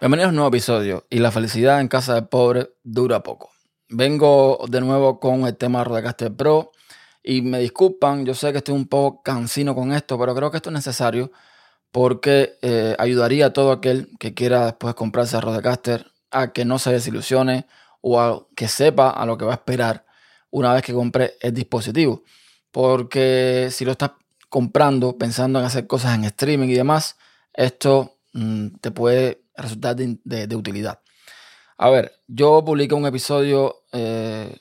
Bienvenidos a un nuevo episodio y la felicidad en casa del pobre dura poco. Vengo de nuevo con el tema Rodecaster Pro y me disculpan, yo sé que estoy un poco cansino con esto, pero creo que esto es necesario porque eh, ayudaría a todo aquel que quiera después comprarse a Rodecaster a que no se desilusione o a que sepa a lo que va a esperar una vez que compre el dispositivo. Porque si lo estás comprando pensando en hacer cosas en streaming y demás, esto mm, te puede resultar de, utilidad. A ver, yo publiqué un episodio eh,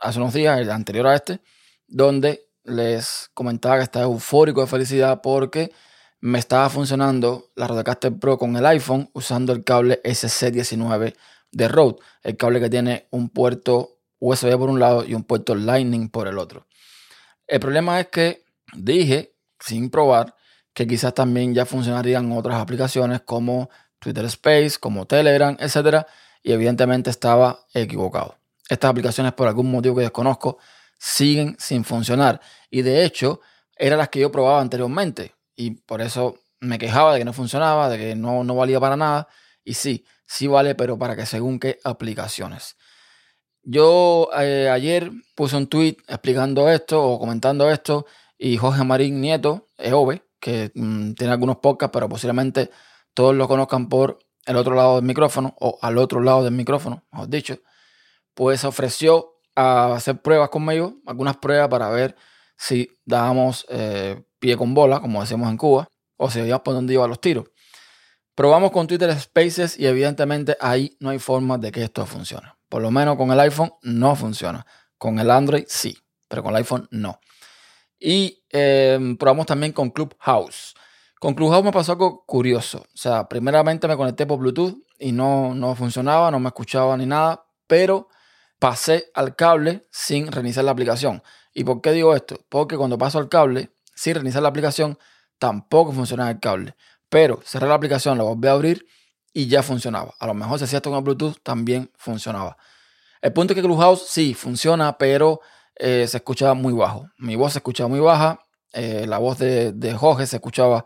hace unos días, el anterior a este, donde les comentaba que estaba eufórico de felicidad porque me estaba funcionando la Rodecaster Pro con el iPhone usando el cable SC19 de Rode, el cable que tiene un puerto USB por un lado y un puerto Lightning por el otro. El problema es que dije, sin probar, que quizás también ya funcionarían otras aplicaciones como Twitter Space, como Telegram, etc. Y evidentemente estaba equivocado. Estas aplicaciones, por algún motivo que desconozco, siguen sin funcionar. Y de hecho, eran las que yo probaba anteriormente. Y por eso me quejaba de que no funcionaba, de que no, no valía para nada. Y sí, sí vale, pero para que según qué aplicaciones. Yo eh, ayer puse un tweet explicando esto o comentando esto y Jorge Marín Nieto, EOB, que mm, tiene algunos podcasts, pero posiblemente todos lo conozcan por el otro lado del micrófono o al otro lado del micrófono, mejor dicho, pues ofreció a hacer pruebas conmigo, algunas pruebas para ver si dábamos eh, pie con bola, como decimos en Cuba, o si veíamos por dónde iban los tiros. Probamos con Twitter Spaces y evidentemente ahí no hay forma de que esto funcione. Por lo menos con el iPhone no funciona. Con el Android sí, pero con el iPhone no. Y eh, probamos también con Clubhouse. Con Clubhouse me pasó algo curioso. O sea, primeramente me conecté por Bluetooth y no, no funcionaba, no me escuchaba ni nada, pero pasé al cable sin reiniciar la aplicación. ¿Y por qué digo esto? Porque cuando paso al cable sin reiniciar la aplicación, tampoco funcionaba el cable. Pero cerré la aplicación, la volví a abrir y ya funcionaba. A lo mejor si hacía esto con Bluetooth también funcionaba. El punto es que Clubhouse sí funciona, pero eh, se escuchaba muy bajo. Mi voz se escuchaba muy baja, eh, la voz de, de Jorge se escuchaba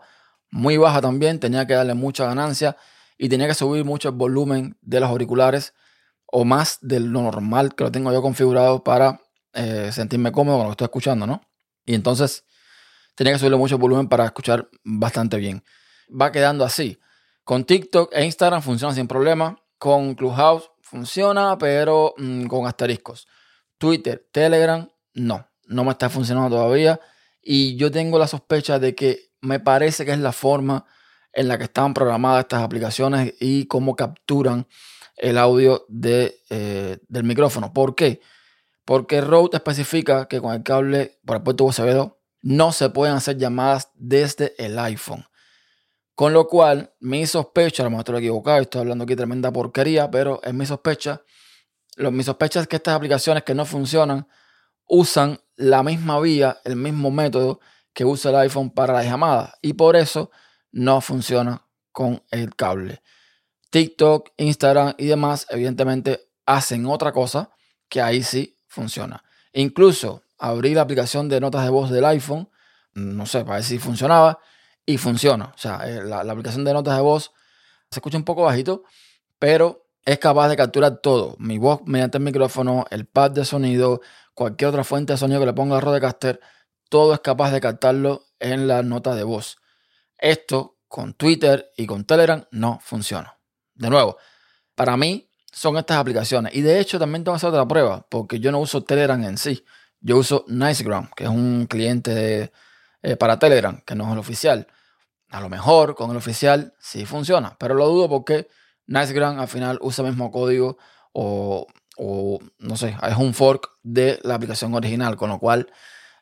muy baja también, tenía que darle mucha ganancia y tenía que subir mucho el volumen de los auriculares o más de lo normal que lo tengo yo configurado para eh, sentirme cómodo con lo que estoy escuchando, ¿no? Y entonces tenía que subirle mucho volumen para escuchar bastante bien. Va quedando así. Con TikTok e Instagram funciona sin problema. Con Clubhouse funciona, pero mm, con asteriscos. Twitter, Telegram, no. No me está funcionando todavía. Y yo tengo la sospecha de que me parece que es la forma en la que están programadas estas aplicaciones y cómo capturan el audio de, eh, del micrófono. ¿Por qué? Porque Rode especifica que con el cable por el puerto USB 2 no se pueden hacer llamadas desde el iPhone. Con lo cual, mi sospecha, a lo mejor estoy equivocado, estoy hablando aquí tremenda porquería, pero es mi sospecha. Lo, mi sospecha es que estas aplicaciones que no funcionan usan la misma vía, el mismo método que usa el iPhone para las llamadas y por eso no funciona con el cable. TikTok, Instagram y demás, evidentemente, hacen otra cosa que ahí sí funciona. Incluso abrí la aplicación de notas de voz del iPhone, no sé, para ver si funcionaba, y funciona. O sea, eh, la, la aplicación de notas de voz se escucha un poco bajito, pero es capaz de capturar todo. Mi voz mediante el micrófono, el pad de sonido, cualquier otra fuente de sonido que le ponga a Rodecaster todo es capaz de captarlo en la nota de voz. Esto con Twitter y con Telegram no funciona. De nuevo, para mí son estas aplicaciones. Y de hecho también tengo que hacer otra prueba, porque yo no uso Telegram en sí. Yo uso Nicegram, que es un cliente eh, para Telegram, que no es el oficial. A lo mejor con el oficial sí funciona, pero lo dudo porque Nicegram al final usa el mismo código o, o no sé, es un fork de la aplicación original, con lo cual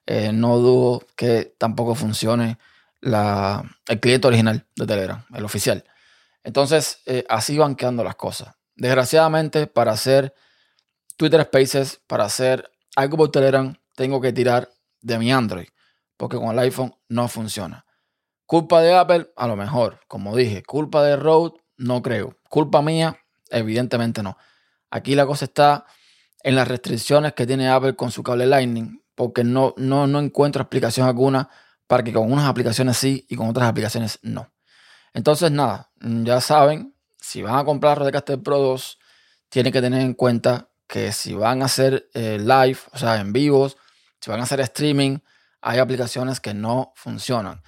eh, no dudo que tampoco funcione la, el cliente original de Telegram, el oficial. Entonces, eh, así van quedando las cosas. Desgraciadamente, para hacer Twitter Spaces, para hacer algo por Telegram, tengo que tirar de mi Android, porque con el iPhone no funciona. Culpa de Apple, a lo mejor, como dije, culpa de Rode, no creo. Culpa mía, evidentemente no. Aquí la cosa está en las restricciones que tiene Apple con su cable Lightning porque no, no, no encuentro explicación alguna para que con unas aplicaciones sí y con otras aplicaciones no. Entonces, nada, ya saben, si van a comprar Rodecaster Pro 2, tienen que tener en cuenta que si van a hacer eh, live, o sea, en vivos, si van a hacer streaming, hay aplicaciones que no funcionan.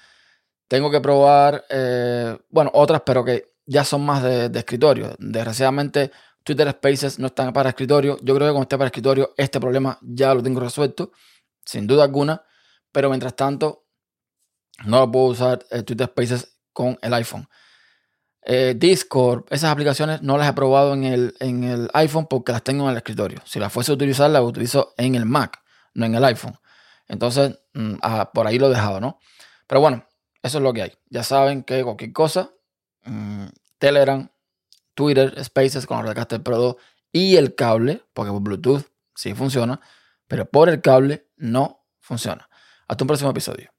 Tengo que probar, eh, bueno, otras, pero que ya son más de, escritorio. Desgraciadamente, Twitter Spaces no están para escritorio. Yo creo que cuando esté para escritorio, este problema ya lo tengo resuelto, sin duda alguna. Pero mientras tanto, no lo puedo usar eh, Twitter Spaces con el iPhone. Eh, Discord, esas aplicaciones no las he probado en el, en el iPhone porque las tengo en el escritorio. Si las fuese a utilizar, las utilizo en el Mac, no en el iPhone. Entonces, mm, ah, por ahí lo he dejado, ¿no? Pero bueno, eso es lo que hay. Ya saben que cualquier cosa, mm, Telegram, Twitter, Spaces con el Rodecaster Pro 2 y el cable, porque por Bluetooth sí funciona, pero por el cable no funciona. Hasta un próximo episodio.